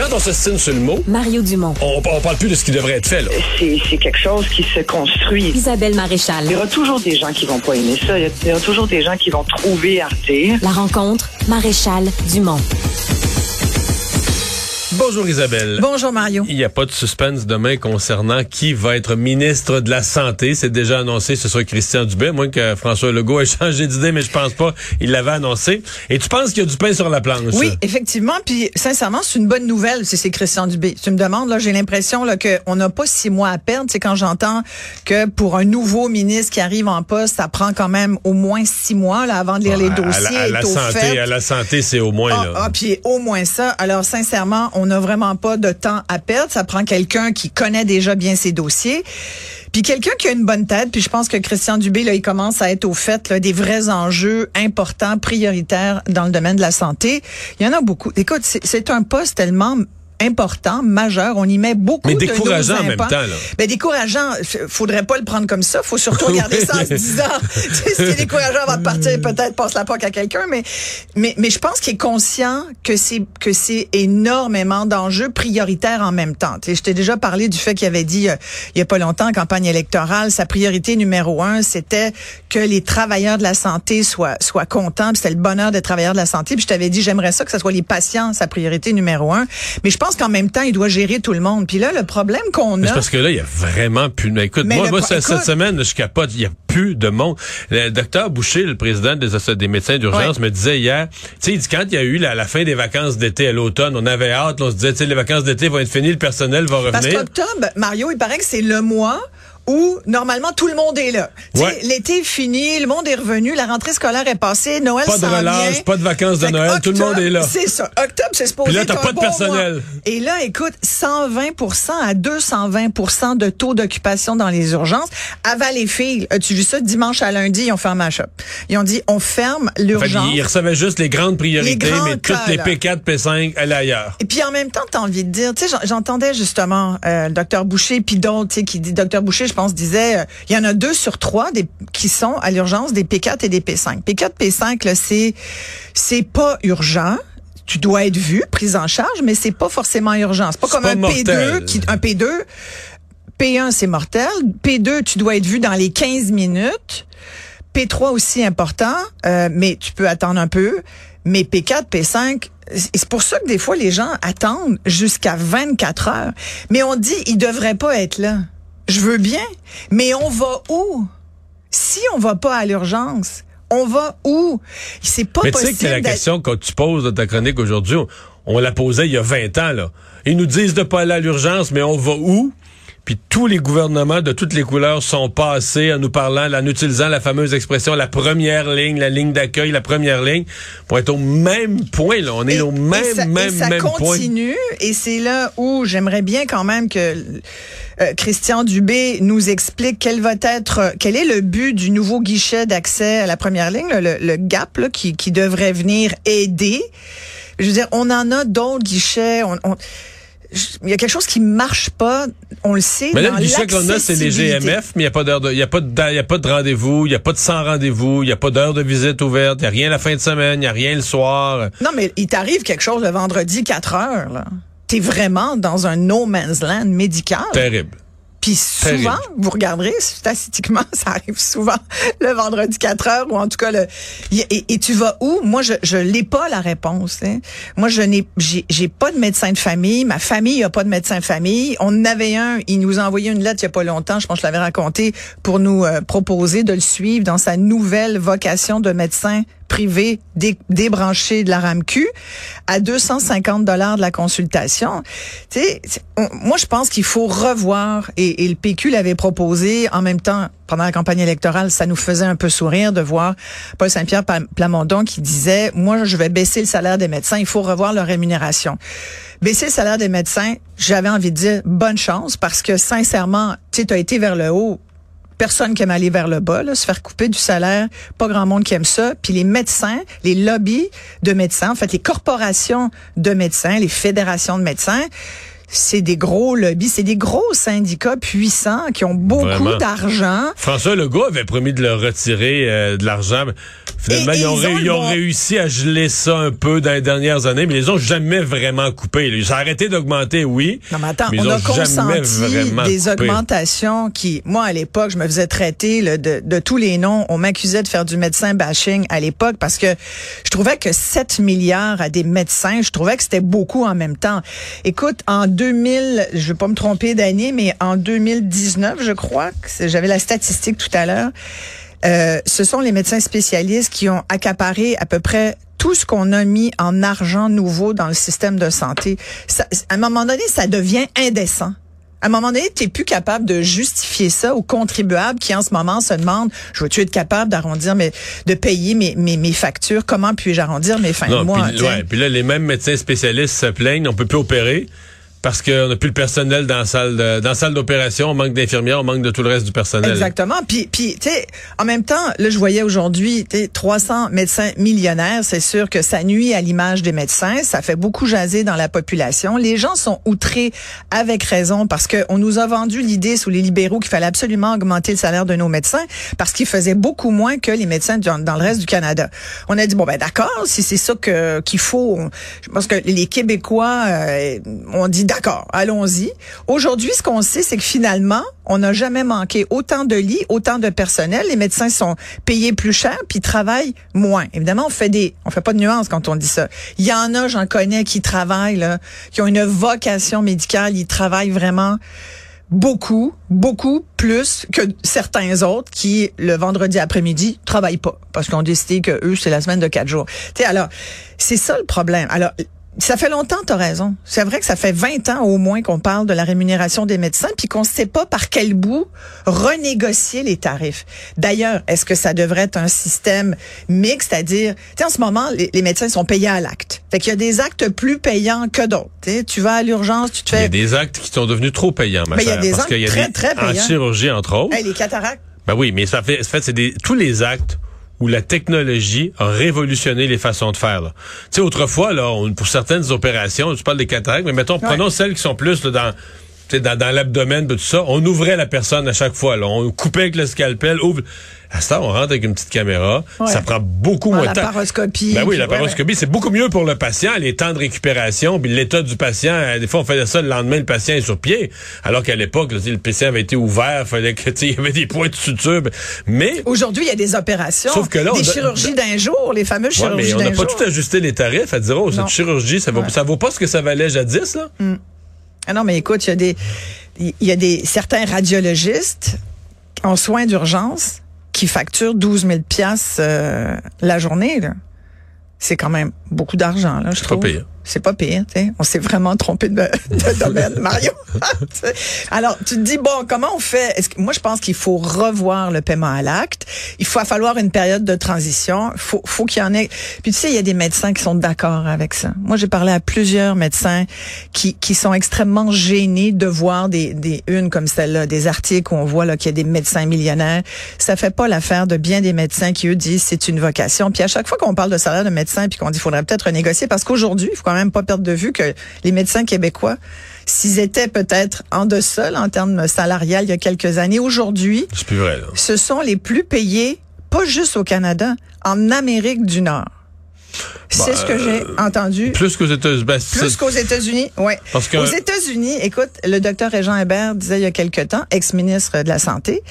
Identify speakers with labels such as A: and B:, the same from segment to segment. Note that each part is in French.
A: Quand on se signe sur le mot,
B: Mario Dumont.
A: on, on parle plus de ce qui devrait être fait. Là.
C: c'est c'est quelque chose qui se construit.
B: Isabelle Maréchal.
C: Il y aura toujours des gens qui vont pas aimer ça. Il y a- il y aura toujours des gens qui vont trouver Arte.
B: La rencontre, Maréchal Dumont.
A: Bonjour Isabelle.
D: Bonjour Mario.
A: Il n'y a pas de suspense demain concernant qui va être ministre de la Santé. C'est déjà annoncé, ce sera Christian Dubé, moins que François Legault ait changé d'idée, mais je pense pas. Il l'avait annoncé. Et tu penses qu'il y a du pain sur la planche?
D: Oui, effectivement. Puis sincèrement, c'est une bonne nouvelle si c'est Christian Dubé. Tu me demandes, là, j'ai l'impression là, qu'on n'a pas six mois à perdre. C'est quand j'entends que pour un nouveau ministre qui arrive en poste, ça prend quand même au moins six mois là, avant de lire les
A: À-
D: dossiers.
A: À, la- à santé,
D: fait.
A: à la santé, c'est au moins.
D: Ah,
A: là.
D: ah, puis au moins ça. Alors sincèrement, on n'a vraiment pas de temps à perdre. Ça prend quelqu'un qui connaît déjà bien ses dossiers. Puis quelqu'un qui a une bonne tête, puis je pense que Christian Dubé, il commence à être au fait des vrais enjeux importants, prioritaires dans le domaine de la santé. Il y en a beaucoup. Écoute, c'est un poste tellement important, majeur. On y met beaucoup
A: Mais
D: de
A: décourageant
D: nos
A: en même temps, là.
D: Ben, décourageant, faudrait pas le prendre comme ça. Faut surtout regarder ça en se disant, tu sais, ce qui est décourageant avant de partir, peut-être passe la POC à quelqu'un, mais, mais, mais je pense qu'il est conscient que c'est, que c'est énormément d'enjeux prioritaires en même temps. Tu sais, je t'ai déjà parlé du fait qu'il avait dit, euh, il y a pas longtemps, en campagne électorale, sa priorité numéro un, c'était que les travailleurs de la santé soient, soient contents, c'était le bonheur des travailleurs de la santé. Puis je t'avais dit, j'aimerais ça que ce soit les patients, sa priorité numéro un. Mais je pense qu'en même temps, il doit gérer tout le monde. Puis là, le problème qu'on a.
A: c'est parce que là, il y a vraiment plus. Mais écoute,
D: Mais
A: moi, moi
D: pro-
A: cette,
D: écoute-
A: semaine, je capote. Il y a plus de monde. Le docteur Boucher, le président des, des médecins d'urgence,
D: Ouais.
A: me disait hier, tu sais, il dit, quand il y a eu la, la fin des vacances d'été à l'automne, on avait hâte, on se disait, tu sais, les vacances d'été vont être finies, le personnel va
D: Parce
A: revenir.
D: qu'octobre, Mario, il paraît que c'est le mois où normalement tout le monde est là.
A: Ouais.
D: L'été est fini, le monde est revenu, la rentrée scolaire est passée, Noël
A: Pas de relâche,
D: vient.
A: pas de vacances de
D: Fait
A: Noël, tout le monde est là.
D: C'est ça. Octobre, c'est supposé
A: Puis là, t'as pas de personnel.
D: mois. Et là, écoute, 120 à 220% de taux d'occupation dans les urgences. À Valleyfield, as-tu vu ça? Dimanche à lundi, ils ont fermé la shop. Ils ont dit, on ferme
A: Fait
D: l'urgence.
A: il recevait juste les grandes priorités,
D: Les
A: mais toutes les
D: là.
A: P4, P5 allaient ailleurs.
D: Et puis en même temps, tu as envie de dire, tu sais, j'en- j'entendais justement euh, le docteur Boucher, puis d'autres, tu sais, qui dit, docteur Boucher, je pense, disait, euh, il y en a deux sur trois des, qui sont à l'urgence des P4 et des P5. P4, P5, là, c'est, c'est pas urgent. Tu dois être vu, prise en charge, mais c'est pas forcément urgent. C'est pas comme
A: pas
D: un
A: mortel.
D: P2, qui, un P2. P1, c'est mortel. P2, tu dois être vu dans les 15 minutes. P3 aussi important, euh, mais tu peux attendre un peu. Mais P4, P5, c'est c'est pour ça que des fois les gens attendent jusqu'à 24 heures. Mais on dit ils devraient pas être là. Je veux bien, mais on va où? Si on va pas à l'urgence, on va où? C'est pas
A: Mais tu sais
D: possible.
A: que la question que tu poses dans ta chronique aujourd'hui, on, on la posait il y a 20 ans. Là. Ils nous disent de pas aller à l'urgence, mais on va où? Puis tous les gouvernements de toutes les couleurs sont passés en nous parlant, en utilisant la fameuse expression la première ligne, la ligne d'accueil, la première ligne, pour être au même point. Là. On est
D: Et-
A: au
D: et
A: même,
D: ça,
A: même,
D: et ça
A: même point.
D: continue, et c'est là où j'aimerais bien quand même que euh, Christian Dubé nous explique quel va être, quel est le but du nouveau guichet d'accès à la première ligne, le, le GAP, là, qui, qui devrait venir aider. Je veux dire, on en a d'autres guichets. On, on- il y a quelque chose qui marche pas, on le sait.
A: Mais là,
D: dans
A: le guichet qu'on a, c'est les. GMF, mais il n'y a pas d'heure de, il y a pas de, y a pas de rendez-vous, il n'y a pas de sans rendez-vous, il n'y a pas d'heure de visite ouverte, il n'y a rien la fin de semaine, il n'y a rien le soir.
D: Non, mais il t'arrive quelque chose le vendredi 4 heures, là. T'es vraiment dans un no man's land médical.
A: Terrible.
D: Puis souvent, vous regarderez statistiquement, ça arrive souvent le vendredi 4 heures ou en tout cas le et, et tu vas où? Moi je je l'ai pas la réponse. hein. Moi je n'ai j'ai j'ai pas de médecin de famille, ma famille a pas de médecin de famille. On en avait un, il nous a envoyé une lettre il y a pas longtemps, je pense que je l'avais raconté pour nous euh, proposer de le suivre dans sa nouvelle vocation de médecin privé dé- débranché de la RAMQ à 250 dollars de la consultation. Tu sais, moi je pense qu'il faut revoir et, et le PQ l'avait proposé en même temps pendant la campagne électorale, ça nous faisait un peu sourire de voir Paul Saint-Pierre Plamondon qui disait moi je vais baisser le salaire des médecins, il faut revoir leur rémunération. Baisser le salaire des médecins, j'avais envie de dire bonne chance parce que sincèrement, tu as été vers le haut personne qui aime aller vers le bas, là, se faire couper du salaire, pas grand monde qui aime ça. Puis les médecins, les lobbies de médecins, en fait les corporations de médecins, les fédérations de médecins, c'est des gros lobbies, c'est des gros syndicats puissants qui ont beaucoup d'argent.
A: François Legault avait promis de leur retirer euh, de l'argent. Finalement,
D: Et- et
A: ils, ont,
D: ils ont
A: ré-
D: le
A: ils ont
D: bon-
A: réussi à geler ça un peu dans les dernières années, mais ils les ont jamais vraiment coupé. Ils ont arrêté d'augmenter, oui.
D: Non, mais attends,
A: mais ils
D: on
A: ont
D: a consenti des
A: coupé.
D: augmentations qui, moi, à l'époque, je me faisais traiter là, de, de tous les noms. On m'accusait de faire du médecin bashing à l'époque parce que je trouvais que 7 milliards à des médecins, je trouvais que c'était beaucoup en même temps. Écoute, en 2000, je vais pas me tromper d'année, mais en 2019, je crois, j'avais la statistique tout à l'heure, euh, ce sont les médecins spécialistes qui ont accaparé à peu près tout ce qu'on a mis en argent nouveau dans le système de santé. Ça- à un moment donné, ça devient indécent. À un moment donné, tu plus capable de justifier ça aux contribuables qui, en ce moment, se demandent, je veux-tu être capable d'arrondir mes, de payer mes, mes, mes factures? Comment puis-je arrondir mes fins de mois?
A: puis, ouais, puis là, les mêmes médecins spécialistes se plaignent, on peut plus opérer parce qu'on n'a plus le personnel dans la salle de- dans la salle d'opération, on manque d'infirmières, on manque de tout le reste du personnel.
D: Exactement. Puis, puis tu sais, en même temps, là, je voyais aujourd'hui, tu sais, 300 médecins millionnaires. C'est sûr que ça nuit à l'image des médecins. Ça fait beaucoup jaser dans la population. Les gens sont outrés avec raison parce que on nous a vendu l'idée sous les libéraux qu'il fallait absolument augmenter le salaire de nos médecins parce qu'ils faisaient beaucoup moins que les médecins dans, le reste du Canada. On a dit bon ben d'accord, si c'est ça que qu'il faut, on- je pense que les Québécois euh, ont dit d'accord, allons-y. Aujourd'hui, ce qu'on sait, c'est que finalement, on n'a jamais manqué autant de lits, autant de personnel. Les médecins sont payés plus cher, puis travaillent moins. Évidemment, on fait des, on fait pas de nuances quand on dit ça. Il y en a, j'en connais, qui travaillent qui ont une vocation médicale, ils travaillent vraiment beaucoup, beaucoup plus que certains autres qui, le vendredi après-midi, travaillent pas parce qu'on décidé que eux, c'est la semaine de quatre jours. Tu alors, c'est ça le problème. Alors, ça fait longtemps, tu as raison. C'est vrai que ça fait 20 ans au moins qu'on parle de la rémunération des médecins, puis qu'on ne sait pas par quel bout renégocier les tarifs. D'ailleurs, est-ce que ça devrait être un système mixte, c'est-à-dire, tu sais, en ce moment, les, les médecins sont payés à l'acte. Fait qu'il y a des actes plus payants que d'autres. Tu vas à l'urgence, tu te
A: Il y a
D: fais...
A: des actes qui sont devenus trop payants, ma
D: Mais il y a des
A: parce
D: actes
A: qu'il y a
D: très,
A: des,
D: très
A: en
D: payants.
A: chirurgie entre autres.
D: Hey, les cataractes.
A: Ben oui, mais ça fait, en fait, c'est des, tous les actes où la technologie a révolutionné les façons de faire. Tu sais, autrefois, là, on- pour certaines opérations, tu parles des cataractes, mais mettons, prenons celles qui sont plus là, dans, dans, dans l'abdomen, tout ça. On ouvrait la personne à chaque fois. Là. On coupait avec le scalpel, ouvre. À ça, on rentre avec une petite caméra.
D: Ouais.
A: Ça prend beaucoup
D: Ah,
A: moins
D: la
A: de temps.
D: paroscopie,
A: Ben oui, la
D: ouais,
A: paroscopie, c'est beaucoup mieux pour le patient, les temps de récupération, puis l'état du patient. Euh, Des fois, on faisait ça le lendemain, le patient est sur pied. Alors qu'à l'époque, le patient avait été ouvert, fallait que, tu sais, il y avait des points de suture. Mais
D: Aujourd'hui, il y a des opérations,
A: Sauf que là,
D: des chirurgies d'un jour, les fameuses chirurgies
A: mais on n'a
D: d'un
A: pas
D: jour.
A: tout ajusté les tarifs à dire, oh,
D: Non.
A: cette chirurgie, ça vaut, ça vaut pas ce que ça valait jadis, là.
D: Ah non, mais écoute, il y a des, il y a des certains radiologistes en soins d'urgence qui facturent 12 000 piastres euh, la journée. là. C'est quand même beaucoup d'argent, là, je
A: pas
D: trouve.
A: pire.
D: C'est pas pire, tu sais. On s'est vraiment trompé de, de domaine, Mario. Alors, tu te dis, bon, comment on fait? Est-ce que, moi, je pense qu'il faut revoir le paiement à l'acte. Il faut falloir une période de transition. Faut, faut qu'il y en ait. Puis, tu sais, il y a des médecins qui sont d'accord avec ça. Moi, j'ai parlé à plusieurs médecins qui, qui sont extrêmement gênés de voir des, des unes comme celle-là, des articles où on voit là qu'il y a des médecins millionnaires. Ça fait pas l'affaire de bien des médecins qui, eux, disent c'est une vocation. Puis à chaque fois qu'on parle de salaire de médecin puis qu'on dit faudrait peut-être renégocier, parce qu'aujourd'hui, il faut quand même pas perdre de vue que les médecins québécois, s'ils étaient peut-être en deçà en termes salarial il y a quelques années, aujourd'hui, ce sont les plus payés, pas juste au Canada, en Amérique du Nord. C'est
A: Bah,
D: ce que j'ai entendu.
A: Plus qu'aux États-Unis. Ben,
D: Plus qu'aux États-Unis, oui.
A: Parce que-
D: Aux États-Unis, écoute, le docteur Régent Hébert disait il y a quelque temps, ex-ministre de la Santé,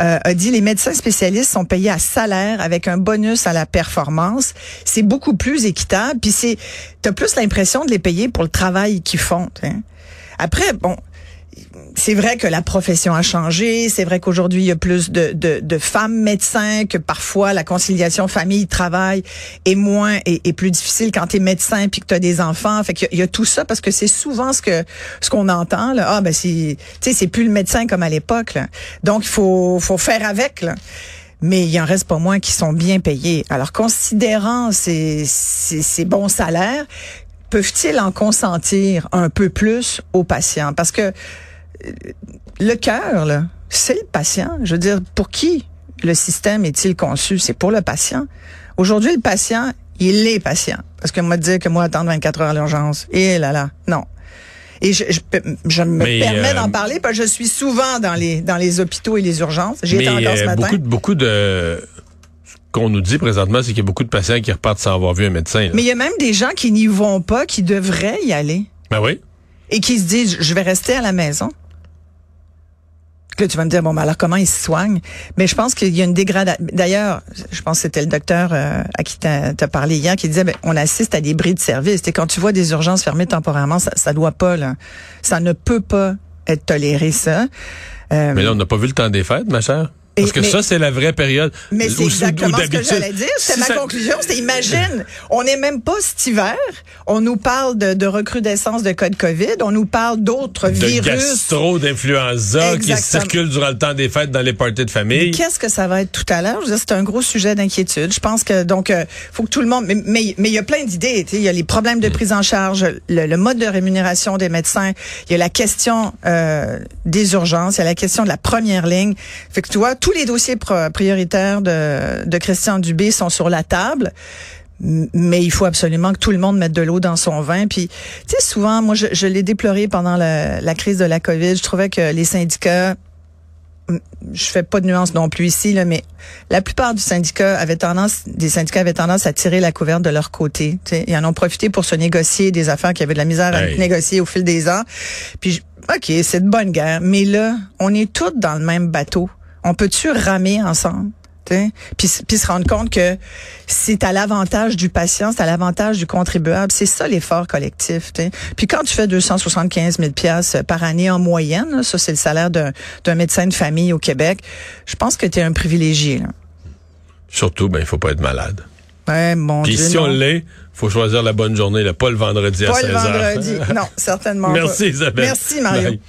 D: euh, a dit les médecins spécialistes sont payés à salaire avec un bonus à la performance. C'est beaucoup plus équitable, puis c'est, t'as plus l'impression de les payer pour le travail qu'ils font. hein. Après, bon, c'est vrai que la profession a changé. C'est vrai qu'aujourd'hui, il y a plus de, de, de femmes médecins, que parfois la conciliation famille-travail est moins et est, plus difficile quand tu es médecin puis que tu as des enfants. Fait qu'il y, y a tout ça parce que c'est souvent ce que ce qu'on entend. Là. Ah ben c'est tu sais c'est plus le médecin comme à l'époque. Donc il faut faut faire avec. Là. Mais il en reste pas moins qui sont bien payés. Alors considérant ces, ces, ces bons salaires, peuvent-ils en consentir un peu plus aux patients? Parce que le cœur, là, c'est le patient. Je veux dire, pour qui le système est-il conçu? C'est pour le patient. Aujourd'hui, le patient, il est patient. Parce que moi, dire que moi, attendre 24 heures à l'urgence, et là là, non. Et je, je, je me
A: Mais,
D: permets
A: euh,
D: d'en parler parce que je suis souvent dans les dans les hôpitaux et les urgences. J'y étais
A: Mais
D: encore ce
A: euh,
D: matin.
A: beaucoup, de- beaucoup de qu'on nous dit présentement, c'est qu'il y a beaucoup de patients qui repartent sans avoir vu un médecin. là.
D: Mais il y a même des gens qui n'y vont pas, qui devraient y aller
A: Ben oui.
D: et qui se disent, je vais rester à la maison. Là, tu vas me dire, bon, ben alors comment ils se soignent? Mais je pense qu'il y a une dégradation. D'ailleurs, je pense que c'était le docteur euh, à qui t'as as parlé hier qui disait, ben, on assiste à des bris de service. Et quand tu vois des urgences fermées temporairement, ça, ça doit pas, là. Ça ne peut pas être toléré, ça. Euh,
A: Mais là, on n'a pas vu le temps des fêtes, ma chère. Parce que
D: mais-
A: ça, c'est la vraie période.
D: Mais c'est exactement ce que j'allais dire.
A: Si
D: ma
A: ça-
D: conclusion. C'était imagine, on n'est même pas cet hiver. On nous parle de, de recrudescence de cas de COVID. On nous parle d'autres virus.
A: gastro, d'influenza qui circulent durant le temps des fêtes dans les parties de famille.
D: Qu'est-ce que ça va être tout à l'heure? Je C'est un gros sujet d'inquiétude. Je pense que donc euh, faut que tout le monde. Mais mais mais il y a plein d'idées. Il y a les problèmes
A: Mm.
D: de prise en charge, le, le mode de rémunération des médecins. Il y a la question euh, des urgences. Il y a la question de la première ligne. Fait que tu vois, tous les dossiers prioritaires de de Christian Dubé sont sur la table. Mais il faut absolument que tout le monde mette de l'eau dans son vin. Puis, tu sais, souvent, moi, je, je l'ai déploré pendant la, la crise de la COVID. Je trouvais que les syndicats je fais pas de nuance non plus ici, là, mais la plupart du syndicat avait tendance, des syndicats avaient tendance à tirer la couverte de leur côté. tu sais. Ils en ont profité pour se négocier des affaires qui avaient de la misère à négocier au fil des ans. Puis, ok, c'est de bonne guerre, mais là, on est tous dans le même bateau. On peut-tu ramer ensemble? Puis, puis se rendre compte que c'est à l'avantage du patient, c'est à l'avantage du contribuable. C'est ça l'effort collectif. Puis quand tu fais 275 000 pièces par année en moyenne, là, ça c'est le salaire d'un médecin de famille au Québec, je pense que tu es un privilégié. Là.
A: Surtout, ben, il faut pas être malade.
D: Ouais, mon
A: Puis
D: Dieu,
A: si on l'est, faut choisir la bonne journée, là, pas le vendredi à
D: Pas
A: 16
D: le vendredi. non, certainement
A: Merci
D: pas.
A: Isabelle.
D: Merci Mario.
A: Bye.